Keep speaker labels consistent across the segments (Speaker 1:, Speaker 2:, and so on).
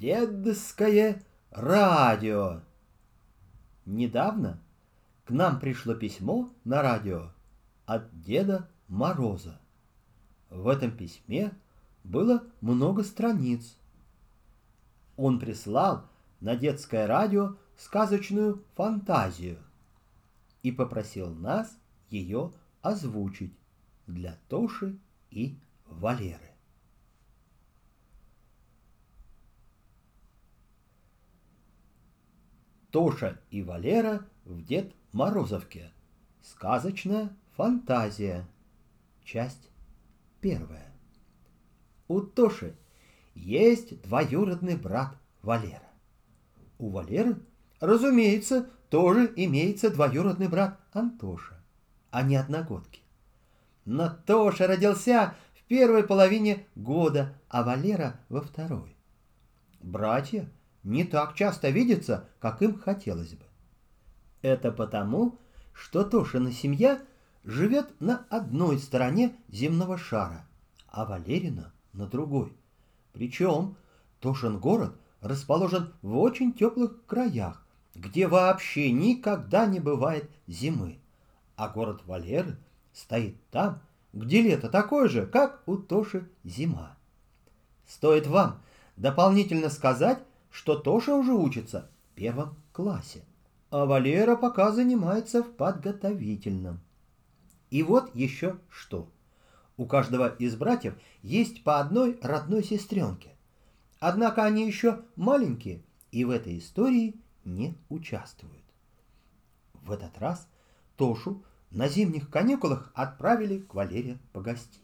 Speaker 1: Дедское радио. Недавно к нам пришло письмо на радио от Деда Мороза. В этом письме было много страниц. Он прислал на детское радио сказочную фантазию и попросил нас ее озвучить для Тоши и Валеры. Тоша и Валера в Дед Морозовке. Сказочная фантазия. Часть первая. У Тоши есть двоюродный брат Валера. У Валеры, разумеется, тоже имеется двоюродный брат Антоша, а не одногодки. Но Тоша родился в первой половине года, а Валера во второй. Братья – не так часто видятся, как им хотелось бы. Это потому, что Тошина семья живет на одной стороне земного шара, а Валерина на другой. Причем Тошин город расположен в очень теплых краях, где вообще никогда не бывает зимы, а город Валеры стоит там, где лето такое же, как у Тоши зима. Стоит вам дополнительно сказать, что Тоша уже учится в первом классе, а Валера пока занимается в подготовительном. И вот еще что. У каждого из братьев есть по одной родной сестренке. Однако они еще маленькие и в этой истории не участвуют. В этот раз Тошу на зимних каникулах отправили к Валере погостить.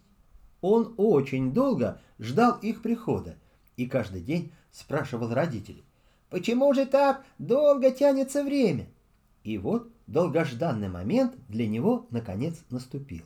Speaker 1: Он очень долго ждал их прихода и каждый день спрашивал родителей. «Почему же так долго тянется время?» И вот долгожданный момент для него наконец наступил.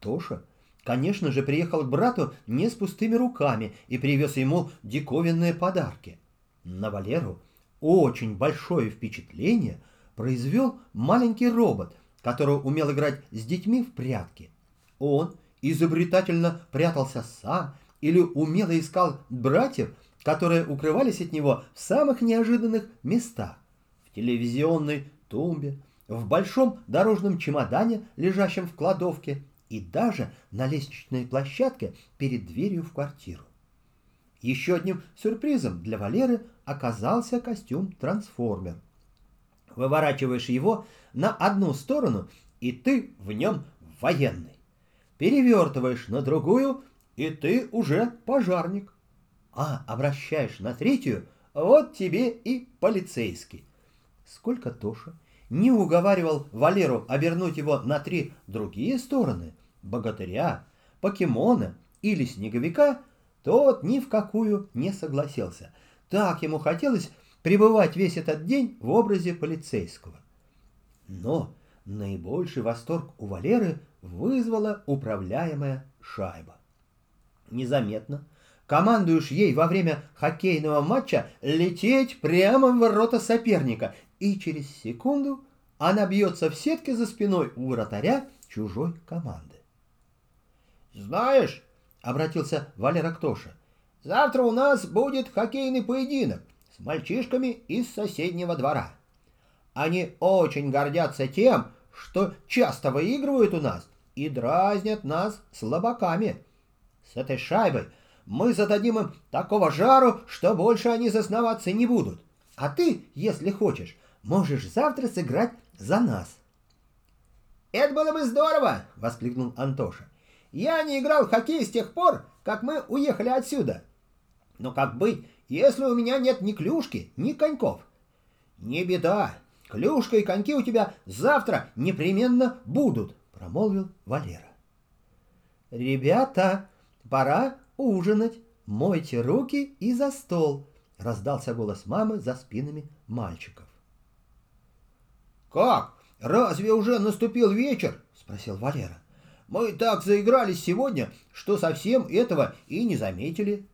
Speaker 1: Тоша, конечно же, приехал к брату не с пустыми руками и привез ему диковинные подарки. На Валеру очень большое впечатление произвел маленький робот, который умел играть с детьми в прятки. Он изобретательно прятался сам или умело искал братьев, которые укрывались от него в самых неожиданных местах. В телевизионной тумбе, в большом дорожном чемодане, лежащем в кладовке, и даже на лестничной площадке перед дверью в квартиру. Еще одним сюрпризом для Валеры оказался костюм-трансформер. Выворачиваешь его на одну сторону, и ты в нем военный. Перевертываешь на другую, и ты уже пожарник а обращаешь на третью, вот тебе и полицейский. Сколько Тоша не уговаривал Валеру обернуть его на три другие стороны, богатыря, покемона или снеговика, тот ни в какую не согласился. Так ему хотелось пребывать весь этот день в образе полицейского. Но наибольший восторг у Валеры вызвала управляемая шайба. Незаметно, командуешь ей во время хоккейного матча лететь прямо в ворота соперника, и через секунду она бьется в сетке за спиной у вратаря чужой команды. «Знаешь», — обратился Валера к Тоше, — «завтра у нас будет хоккейный поединок с мальчишками из соседнего двора. Они очень гордятся тем, что часто выигрывают у нас и дразнят нас слабаками. С этой шайбой мы зададим им такого жару, что больше они зазнаваться не будут. А ты, если хочешь, можешь завтра сыграть за нас. «Это было бы здорово!» — воскликнул Антоша. «Я не играл в хоккей с тех пор, как мы уехали отсюда. Но как быть, если у меня нет ни клюшки, ни коньков?» «Не беда, клюшка и коньки у тебя завтра непременно будут», — промолвил Валера. «Ребята, пора ужинать, мойте руки и за стол!» — раздался голос мамы за спинами мальчиков. «Как? Разве уже наступил вечер?» — спросил Валера. «Мы так заигрались сегодня, что совсем этого и не заметили».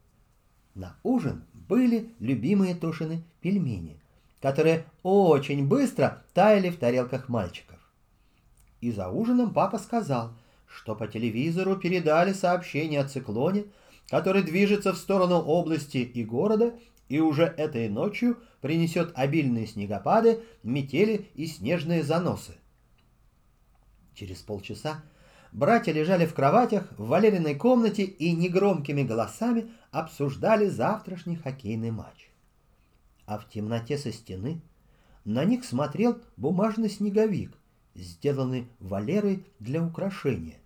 Speaker 1: На ужин были любимые Тошины пельмени, которые очень быстро таяли в тарелках мальчиков. И за ужином папа сказал, что по телевизору передали сообщение о циклоне, который движется в сторону области и города и уже этой ночью принесет обильные снегопады, метели и снежные заносы. Через полчаса братья лежали в кроватях в Валериной комнате и негромкими голосами обсуждали завтрашний хоккейный матч. А в темноте со стены на них смотрел бумажный снеговик, сделанный Валерой для украшения,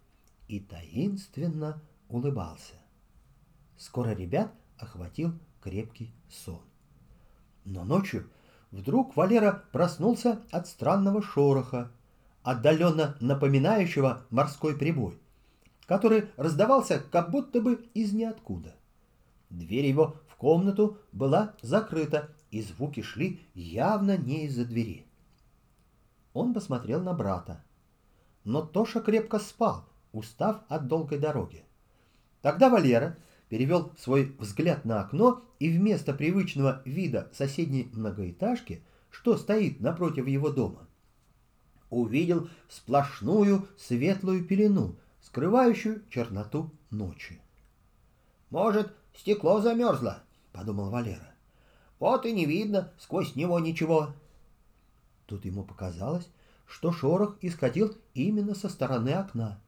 Speaker 1: и таинственно улыбался. Скоро ребят охватил крепкий сон. Но ночью вдруг Валера проснулся от странного шороха, отдаленно напоминающего морской прибой, который раздавался как будто бы из ниоткуда. Дверь его в комнату была закрыта, и звуки шли явно не из-за двери. Он посмотрел на брата. Но Тоша крепко спал, устав от долгой дороги. Тогда Валера перевел свой взгляд на окно и вместо привычного вида соседней многоэтажки, что стоит напротив его дома, увидел сплошную светлую пелену, скрывающую черноту ночи.
Speaker 2: «Может, стекло замерзло?» — подумал Валера. «Вот и не видно сквозь него ничего».
Speaker 1: Тут ему показалось, что шорох исходил именно со стороны окна.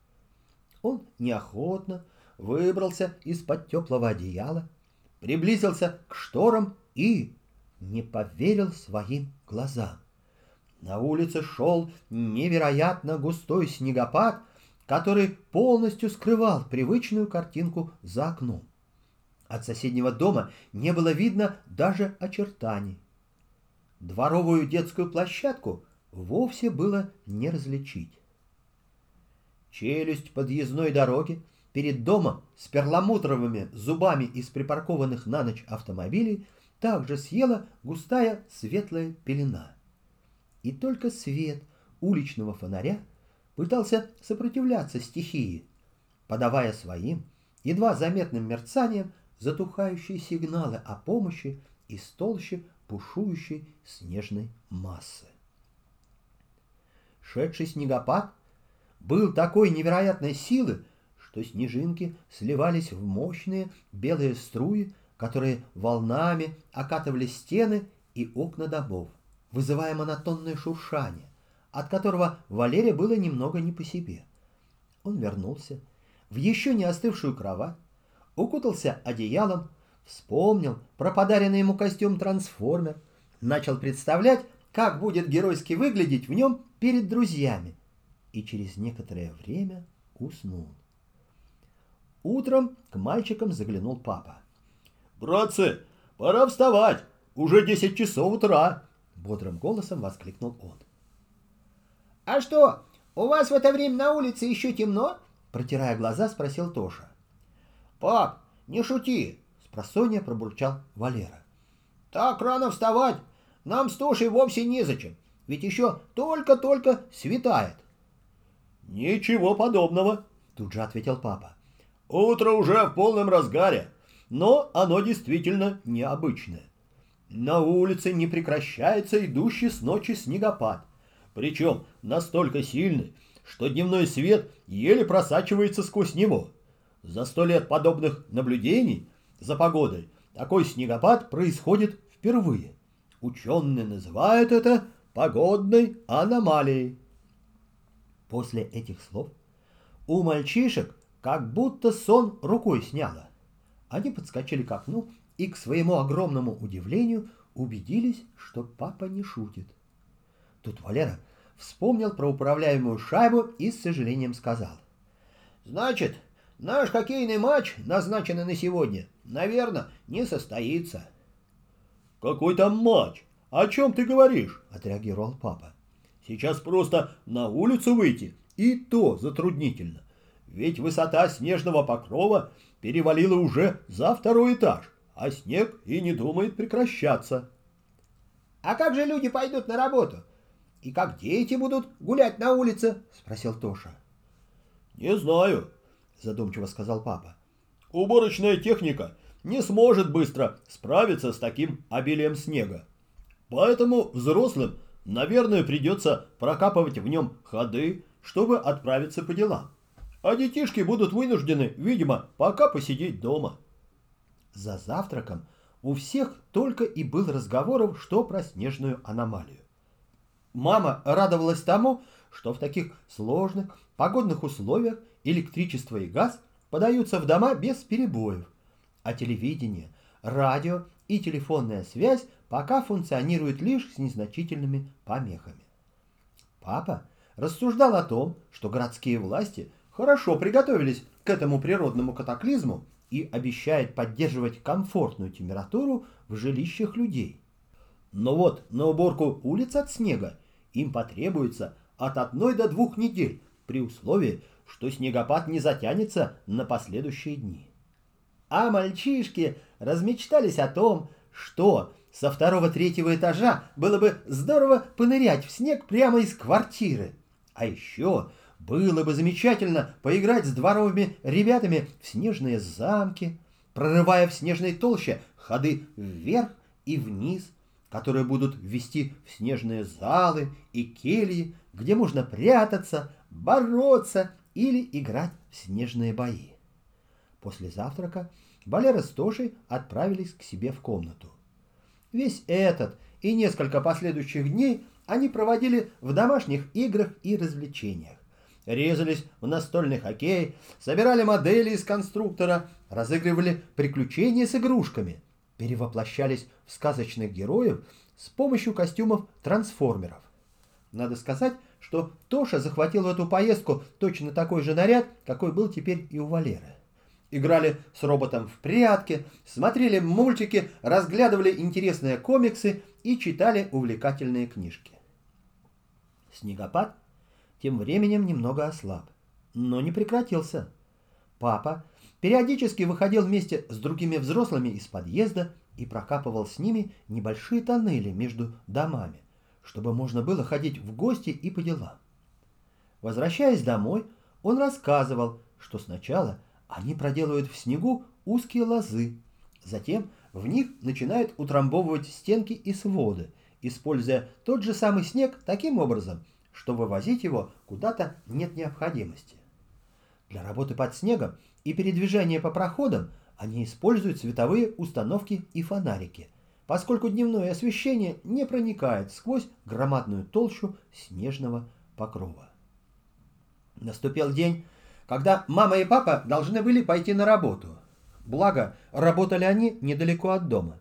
Speaker 1: Он неохотно выбрался из-под теплого одеяла, приблизился к шторам и не поверил своим глазам. На улице шел невероятно густой снегопад, который полностью скрывал привычную картинку за окном. От соседнего дома не было видно даже очертаний. Дворовую детскую площадку вовсе было не различить. Челюсть подъездной дороги перед домом с перламутровыми зубами из припаркованных на ночь автомобилей также съела густая светлая пелена. И только свет уличного фонаря пытался сопротивляться стихии, подавая своим, едва заметным мерцанием, затухающие сигналы о помощи из толщи пушующей снежной массы. Шедший снегопад был такой невероятной силы, что снежинки сливались в мощные белые струи, которые волнами окатывали стены и окна домов, вызывая монотонное шуршание, от которого Валере было немного не по себе. Он вернулся в еще не остывшую кровать, укутался одеялом, вспомнил про подаренный ему костюм трансформер, начал представлять, как будет геройски выглядеть в нем перед друзьями, и через некоторое время уснул. Утром к мальчикам заглянул папа.
Speaker 3: «Братцы, пора вставать! Уже десять часов утра!»
Speaker 1: Бодрым голосом воскликнул он.
Speaker 2: «А что, у вас в это время на улице еще темно?» Протирая глаза, спросил Тоша. «Пап, не шути!» Спросонья пробурчал Валера. «Так рано вставать! Нам с Тошей вовсе незачем, ведь еще только-только светает!»
Speaker 3: «Ничего подобного!»
Speaker 1: Тут же ответил папа.
Speaker 3: Утро уже в полном разгаре, но оно действительно необычное. На улице не прекращается идущий с ночи снегопад, причем настолько сильный, что дневной свет еле просачивается сквозь него. За сто лет подобных наблюдений за погодой такой снегопад происходит впервые. Ученые называют это погодной аномалией.
Speaker 1: После этих слов у мальчишек как будто сон рукой сняло. Они подскочили к окну и, к своему огромному удивлению, убедились, что папа не шутит. Тут Валера вспомнил про управляемую шайбу и с сожалением сказал.
Speaker 2: «Значит, наш хоккейный матч, назначенный на сегодня, наверное, не состоится».
Speaker 3: «Какой там матч? О чем ты говоришь?»
Speaker 1: — отреагировал папа.
Speaker 3: «Сейчас просто на улицу выйти, и то затруднительно ведь высота снежного покрова перевалила уже за второй этаж, а снег и не думает прекращаться.
Speaker 2: — А как же люди пойдут на работу? И как дети будут гулять на улице? — спросил Тоша.
Speaker 3: — Не знаю, — задумчиво сказал папа. — Уборочная техника не сможет быстро справиться с таким обилием снега. Поэтому взрослым, наверное, придется прокапывать в нем ходы, чтобы отправиться по делам а детишки будут вынуждены, видимо, пока посидеть дома.
Speaker 1: За завтраком у всех только и был разговоров, что про снежную аномалию. Мама радовалась тому, что в таких сложных погодных условиях электричество и газ подаются в дома без перебоев, а телевидение, радио и телефонная связь пока функционируют лишь с незначительными помехами. Папа рассуждал о том, что городские власти хорошо приготовились к этому природному катаклизму и обещает поддерживать комфортную температуру в жилищах людей. Но вот на уборку улиц от снега им потребуется от одной до двух недель, при условии, что снегопад не затянется на последующие дни. А мальчишки размечтались о том, что со второго-третьего этажа было бы здорово понырять в снег прямо из квартиры. А еще было бы замечательно поиграть с дворовыми ребятами в снежные замки, прорывая в снежной толще ходы вверх и вниз, которые будут вести в снежные залы и кельи, где можно прятаться, бороться или играть в снежные бои. После завтрака Валера с Тошей отправились к себе в комнату. Весь этот и несколько последующих дней они проводили в домашних играх и развлечениях резались в настольный хоккей, собирали модели из конструктора, разыгрывали приключения с игрушками, перевоплощались в сказочных героев с помощью костюмов трансформеров. Надо сказать, что Тоша захватил в эту поездку точно такой же наряд, какой был теперь и у Валеры. Играли с роботом в прятки, смотрели мультики, разглядывали интересные комиксы и читали увлекательные книжки. Снегопад тем временем немного ослаб, но не прекратился. Папа периодически выходил вместе с другими взрослыми из подъезда и прокапывал с ними небольшие тоннели между домами, чтобы можно было ходить в гости и по делам. Возвращаясь домой, он рассказывал, что сначала они проделывают в снегу узкие лозы, затем в них начинают утрамбовывать стенки и своды, используя тот же самый снег таким образом, что вывозить его куда-то нет необходимости. Для работы под снегом и передвижения по проходам они используют световые установки и фонарики, поскольку дневное освещение не проникает сквозь громадную толщу снежного покрова. Наступил день, когда мама и папа должны были пойти на работу. Благо, работали они недалеко от дома.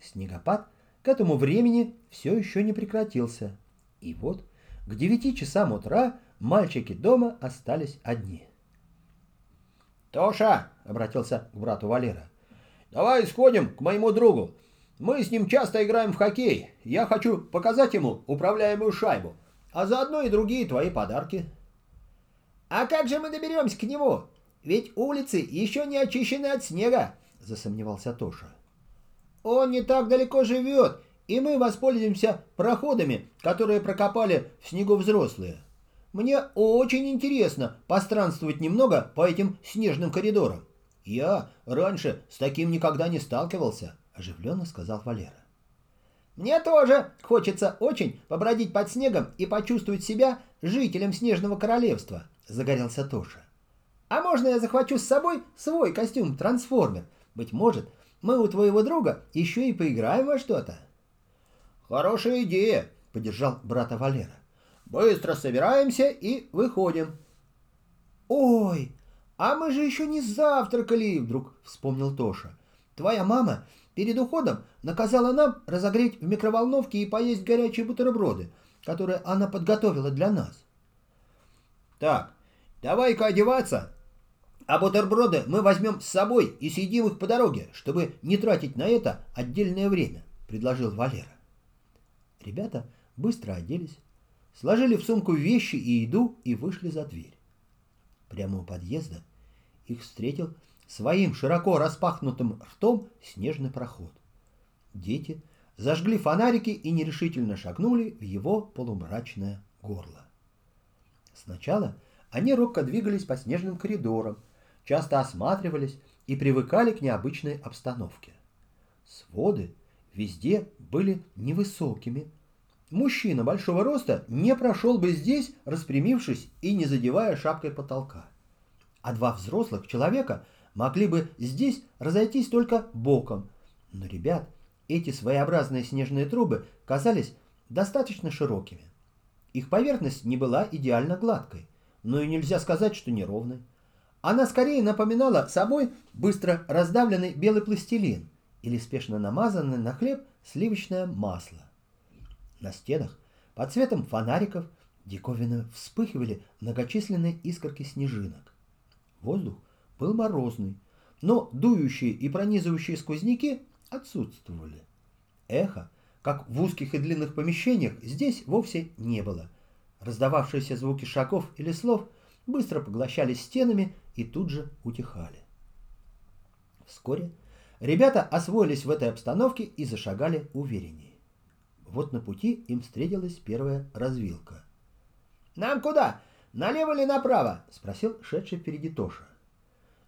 Speaker 1: Снегопад к этому времени все еще не прекратился. И вот к девяти часам утра мальчики дома остались одни.
Speaker 2: «Тоша!» — обратился к брату Валера. «Давай сходим к моему другу. Мы с ним часто играем в хоккей. Я хочу показать ему управляемую шайбу, а заодно и другие твои подарки». «А как же мы доберемся к нему? Ведь улицы еще не очищены от снега», — засомневался Тоша. «Он не так далеко живет и мы воспользуемся проходами, которые прокопали в снегу взрослые. Мне очень интересно постранствовать немного по этим снежным коридорам. Я раньше с таким никогда не сталкивался, оживленно сказал Валера. Мне тоже хочется очень побродить под снегом и почувствовать себя жителем Снежного Королевства, загорелся Тоша. А можно я захвачу с собой свой костюм-трансформер? Быть может, мы у твоего друга еще и поиграем во что-то. «Хорошая идея», — поддержал брата Валера. «Быстро собираемся и выходим». «Ой, а мы же еще не завтракали», — вдруг вспомнил Тоша. «Твоя мама перед уходом наказала нам разогреть в микроволновке и поесть горячие бутерброды, которые она подготовила для нас». «Так, давай-ка одеваться, а бутерброды мы возьмем с собой и съедим их по дороге, чтобы не тратить на это отдельное время», — предложил Валера. Ребята быстро оделись, сложили в сумку вещи и еду и вышли за дверь. Прямо у подъезда их встретил своим широко распахнутым ртом снежный проход. Дети зажгли фонарики и нерешительно шагнули в его полумрачное горло. Сначала они робко двигались по снежным коридорам, часто осматривались и привыкали к необычной обстановке. Своды везде были невысокими. Мужчина большого роста не прошел бы здесь, распрямившись и не задевая шапкой потолка. А два взрослых человека могли бы здесь разойтись только боком,
Speaker 1: Но, ребят, эти своеобразные снежные трубы казались достаточно широкими. Их поверхность не была идеально гладкой, но и нельзя сказать, что неровной. Она скорее напоминала собой быстро раздавленный белый пластилин или спешно намазанное на хлеб сливочное масло. На стенах под цветом фонариков диковинно вспыхивали многочисленные искорки снежинок. Воздух был морозный, но дующие и пронизывающие сквозняки отсутствовали. Эхо, как в узких и длинных помещениях, здесь вовсе не было. Раздававшиеся звуки шагов или слов быстро поглощались стенами и тут же утихали. Вскоре ребята освоились в этой обстановке и зашагали увереннее. Вот на пути им встретилась первая развилка.
Speaker 2: «Нам куда? Налево или направо?» — спросил шедший впереди Тоша.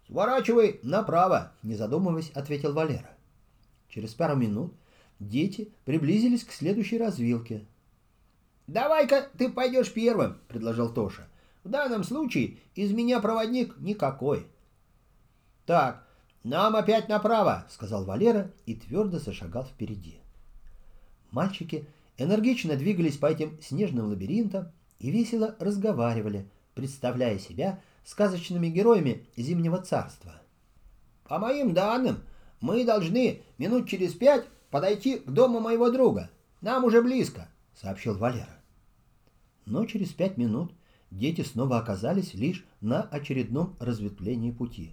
Speaker 1: «Сворачивай направо», — не задумываясь, ответил Валера. Через пару минут дети приблизились к следующей развилке.
Speaker 2: «Давай-ка ты пойдешь первым», — предложил Тоша. «В данном случае из меня проводник никакой».
Speaker 1: «Так, нам опять направо», — сказал Валера и твердо зашагал впереди. Мальчики энергично двигались по этим снежным лабиринтам и весело разговаривали, представляя себя сказочными героями Зимнего царства.
Speaker 2: «По моим данным, мы должны минут через пять подойти к дому моего друга. Нам уже близко», — сообщил Валера.
Speaker 1: Но через пять минут дети снова оказались лишь на очередном разветвлении пути.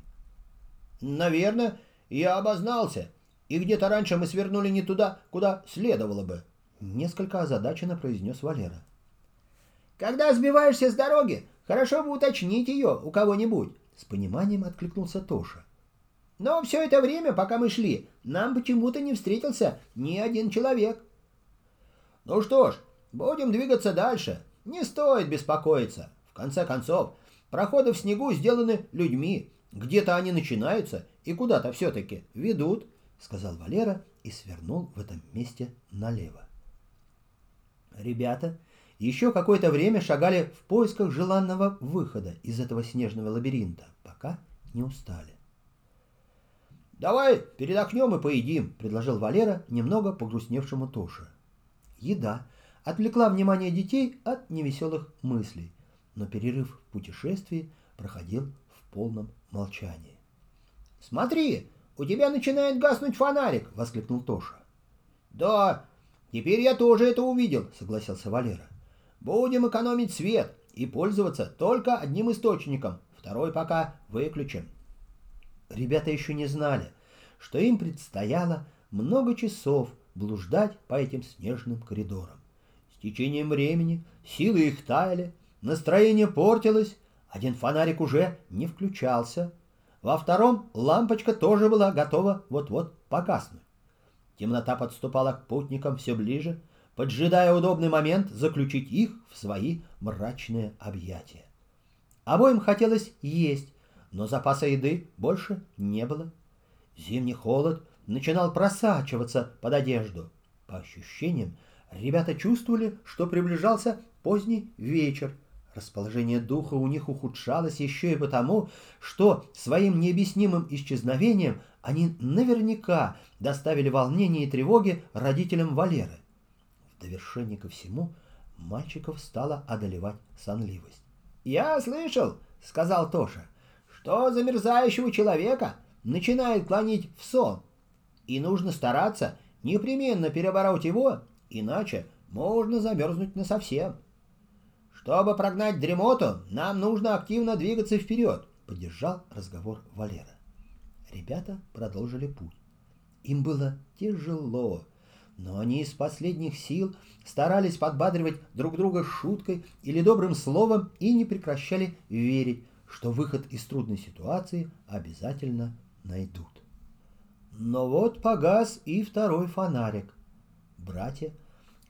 Speaker 2: «Наверное, я обознался, и где-то раньше мы свернули не туда, куда следовало бы», — несколько озадаченно произнес Валера. «Когда сбиваешься с дороги, хорошо бы уточнить ее у кого-нибудь», — с пониманием откликнулся Тоша. «Но все это время, пока мы шли, нам почему-то не встретился ни один человек». «Ну что ж, будем двигаться дальше. Не стоит беспокоиться. В конце концов, проходы в снегу сделаны людьми. Где-то они начинаются и куда-то все-таки ведут», — сказал Валера и свернул в этом месте налево. Ребята еще какое-то время шагали в поисках желанного выхода из этого снежного лабиринта, пока не устали. «Давай передохнем и поедим», — предложил Валера немного погрустневшему Тоше.
Speaker 1: Еда отвлекла внимание детей от невеселых мыслей, но перерыв в путешествии проходил в полном молчании.
Speaker 2: «Смотри, у тебя начинает гаснуть фонарик!» — воскликнул Тоша. «Да, теперь я тоже это увидел», — согласился Валера. Будем экономить свет и пользоваться только одним источником, второй пока выключим.
Speaker 1: Ребята еще не знали, что им предстояло много часов блуждать по этим снежным коридорам. С течением времени силы их таяли, настроение портилось, один фонарик уже не включался, во втором лампочка тоже была готова вот-вот погаснуть. Темнота подступала к путникам все ближе, поджидая удобный момент заключить их в свои мрачные объятия. Обоим хотелось есть, но запаса еды больше не было. Зимний холод начинал просачиваться под одежду. По ощущениям, ребята чувствовали, что приближался поздний вечер. Расположение духа у них ухудшалось еще и потому, что своим необъяснимым исчезновением они наверняка доставили волнение и тревоги родителям Валеры. В довершение ко всему мальчиков стала одолевать сонливость.
Speaker 2: «Я слышал, — сказал Тоша, — что замерзающего человека начинает клонить в сон, и нужно стараться непременно перебороть его, иначе можно замерзнуть насовсем. Чтобы прогнать дремоту, нам нужно активно двигаться вперед, — поддержал разговор Валера.
Speaker 1: Ребята продолжили путь. Им было тяжело, но они из последних сил старались подбадривать друг друга шуткой или добрым словом и не прекращали верить, что выход из трудной ситуации обязательно найдут. Но вот погас и второй фонарик. Братья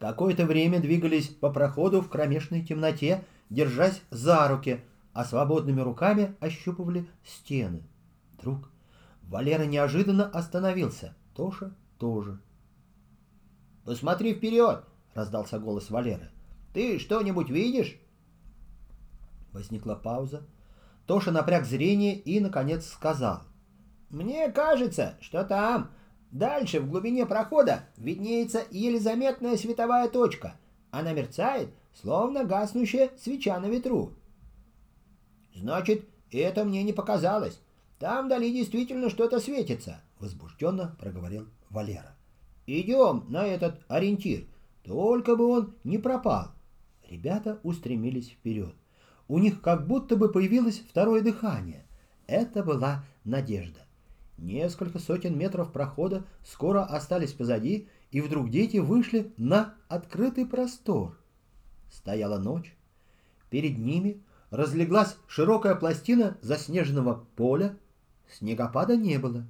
Speaker 1: какое-то время двигались по проходу в кромешной темноте, держась за руки, а свободными руками ощупывали стены. Вдруг Валера неожиданно остановился, Тоша тоже.
Speaker 2: «Посмотри вперед!» — раздался голос Валеры. «Ты что-нибудь видишь?»
Speaker 1: Возникла пауза. Тоша напряг зрение и, наконец, сказал.
Speaker 2: «Мне кажется, что там Дальше, в глубине прохода, виднеется еле заметная световая точка. Она мерцает, словно гаснущая свеча на ветру. Значит, это мне не показалось. Там вдали действительно что-то светится, возбужденно проговорил Валера. Идем на этот ориентир, только бы он не пропал. Ребята устремились вперед. У них как будто бы появилось второе дыхание. Это была надежда. Несколько сотен метров прохода скоро остались позади, и вдруг дети вышли на открытый простор. Стояла ночь. Перед ними разлеглась широкая пластина заснеженного поля. Снегопада не было.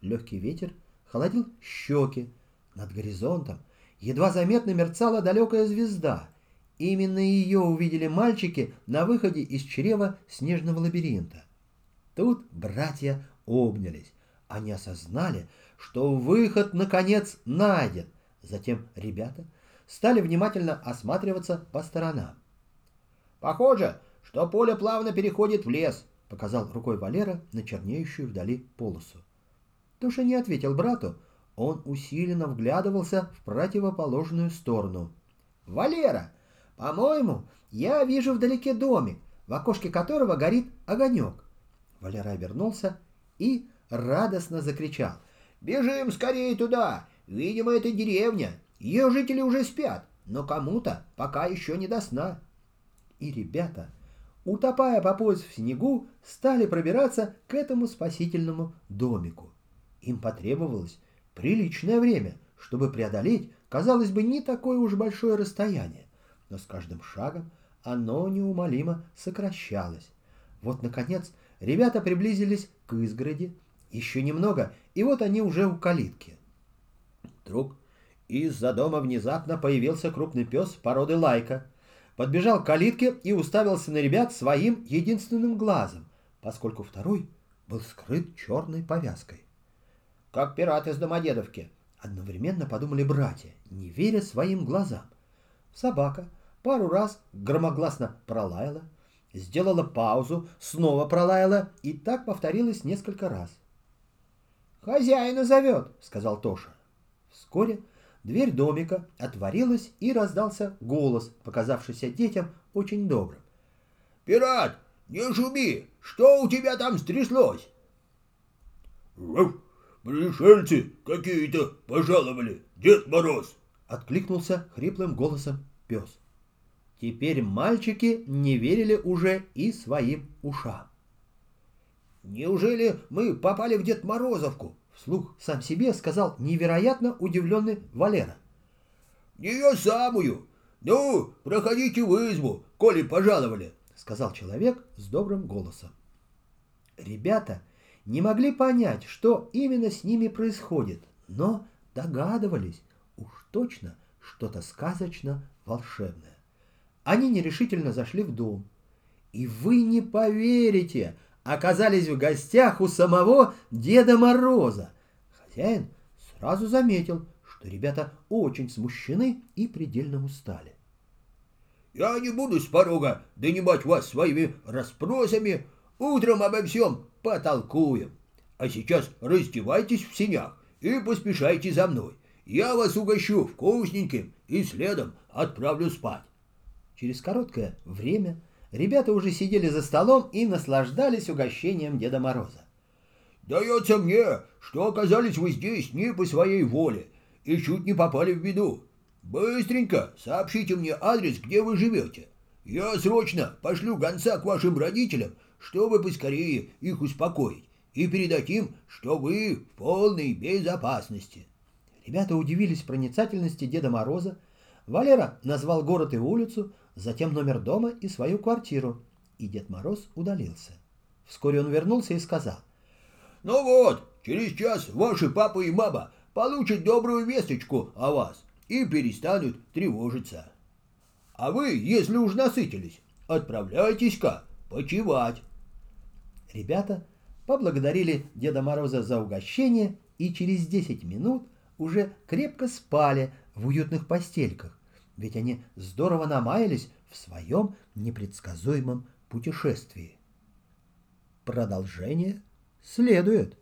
Speaker 2: Легкий ветер холодил щеки. Над горизонтом едва заметно мерцала далекая звезда. Именно ее увидели мальчики на выходе из чрева снежного лабиринта. Тут братья обнялись. Они осознали, что выход, наконец, найден. Затем ребята стали внимательно осматриваться по сторонам. «Похоже, что поле плавно переходит в лес», — показал рукой Валера на чернеющую вдали полосу. Тоша не ответил брату, он усиленно вглядывался в противоположную сторону. «Валера, по-моему, я вижу вдалеке домик, в окошке которого горит огонек». Валера обернулся и радостно закричал. «Бежим скорее туда! Видимо, это деревня. Ее жители уже спят, но кому-то пока еще не до сна». И ребята, утопая по пояс в снегу, стали пробираться к этому спасительному домику. Им потребовалось приличное время, чтобы преодолеть, казалось бы, не такое уж большое расстояние, но с каждым шагом оно неумолимо сокращалось. Вот, наконец, ребята приблизились к изгороди, еще немного, и вот они уже у калитки. Вдруг из-за дома внезапно появился крупный пес породы лайка. Подбежал к калитке и уставился на ребят своим единственным глазом, поскольку второй был скрыт черной повязкой. «Как пират из Домодедовки!» Одновременно подумали братья, не веря своим глазам. Собака пару раз громогласно пролаяла, сделала паузу, снова пролаяла, и так повторилось несколько раз. «Хозяина зовет», — сказал Тоша. Вскоре дверь домика отворилась и раздался голос, показавшийся детям очень добрым.
Speaker 3: «Пират, не шуми! Что у тебя там стряслось?» «Пришельцы какие-то пожаловали, Дед Мороз!»
Speaker 1: — откликнулся хриплым голосом пес. Теперь мальчики не верили уже и своим ушам.
Speaker 2: «Неужели мы попали в Дед Морозовку?» Вслух сам себе сказал невероятно удивленный Валера.
Speaker 3: «Ее самую! Ну, проходите в избу, коли пожаловали!»
Speaker 1: Сказал человек с добрым голосом. Ребята не могли понять, что именно с ними происходит, но догадывались, уж точно что-то сказочно-волшебное. Они нерешительно зашли в дом. И вы не поверите, оказались в гостях у самого Деда Мороза. Хозяин сразу заметил, что ребята очень смущены и предельно устали.
Speaker 3: «Я не буду с порога донимать вас своими расспросами. Утром обо всем потолкуем. А сейчас раздевайтесь в синях и поспешайте за мной. Я вас угощу вкусненьким и следом отправлю спать».
Speaker 1: Через короткое время Ребята уже сидели за столом и наслаждались угощением Деда Мороза.
Speaker 3: «Дается мне, что оказались вы здесь не по своей воле и чуть не попали в беду. Быстренько сообщите мне адрес, где вы живете. Я срочно пошлю гонца к вашим родителям, чтобы поскорее их успокоить и передать им, что вы в полной безопасности».
Speaker 1: Ребята удивились проницательности Деда Мороза. Валера назвал город и улицу, затем номер дома и свою квартиру, и Дед Мороз удалился. Вскоре он вернулся и сказал.
Speaker 3: «Ну вот, через час ваши папа и мама получат добрую весточку о вас и перестанут тревожиться. А вы, если уж насытились, отправляйтесь-ка почевать».
Speaker 1: Ребята поблагодарили Деда Мороза за угощение и через 10 минут уже крепко спали в уютных постельках, ведь они здорово намаялись в своем непредсказуемом путешествии. Продолжение следует.